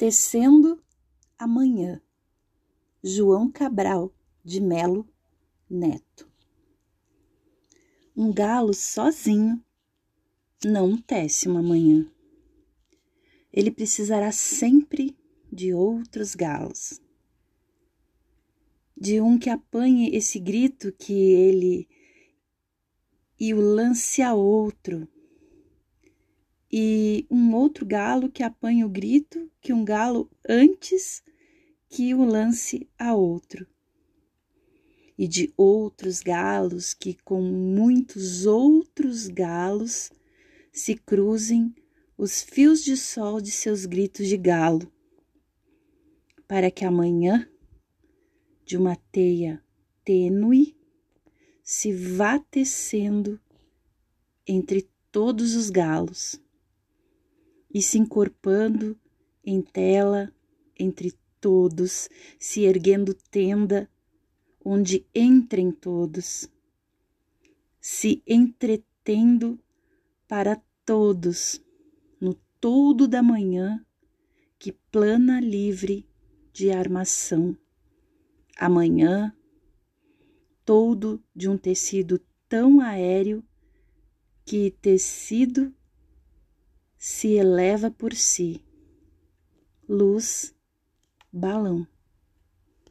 Tecendo amanhã. João Cabral de Melo Neto. Um galo sozinho não tece uma manhã. Ele precisará sempre de outros galos. De um que apanhe esse grito que ele e o lance a outro. E um outro galo que apanhe o grito que um galo antes que o lance a outro. E de outros galos que com muitos outros galos se cruzem os fios de sol de seus gritos de galo, para que amanhã, de uma teia tênue, se vá tecendo entre todos os galos e se encorpando em tela entre todos, se erguendo tenda onde entrem todos, se entretendo para todos no todo da manhã que plana livre de armação. Amanhã, todo de um tecido tão aéreo que tecido se eleva por si. Luz, balão.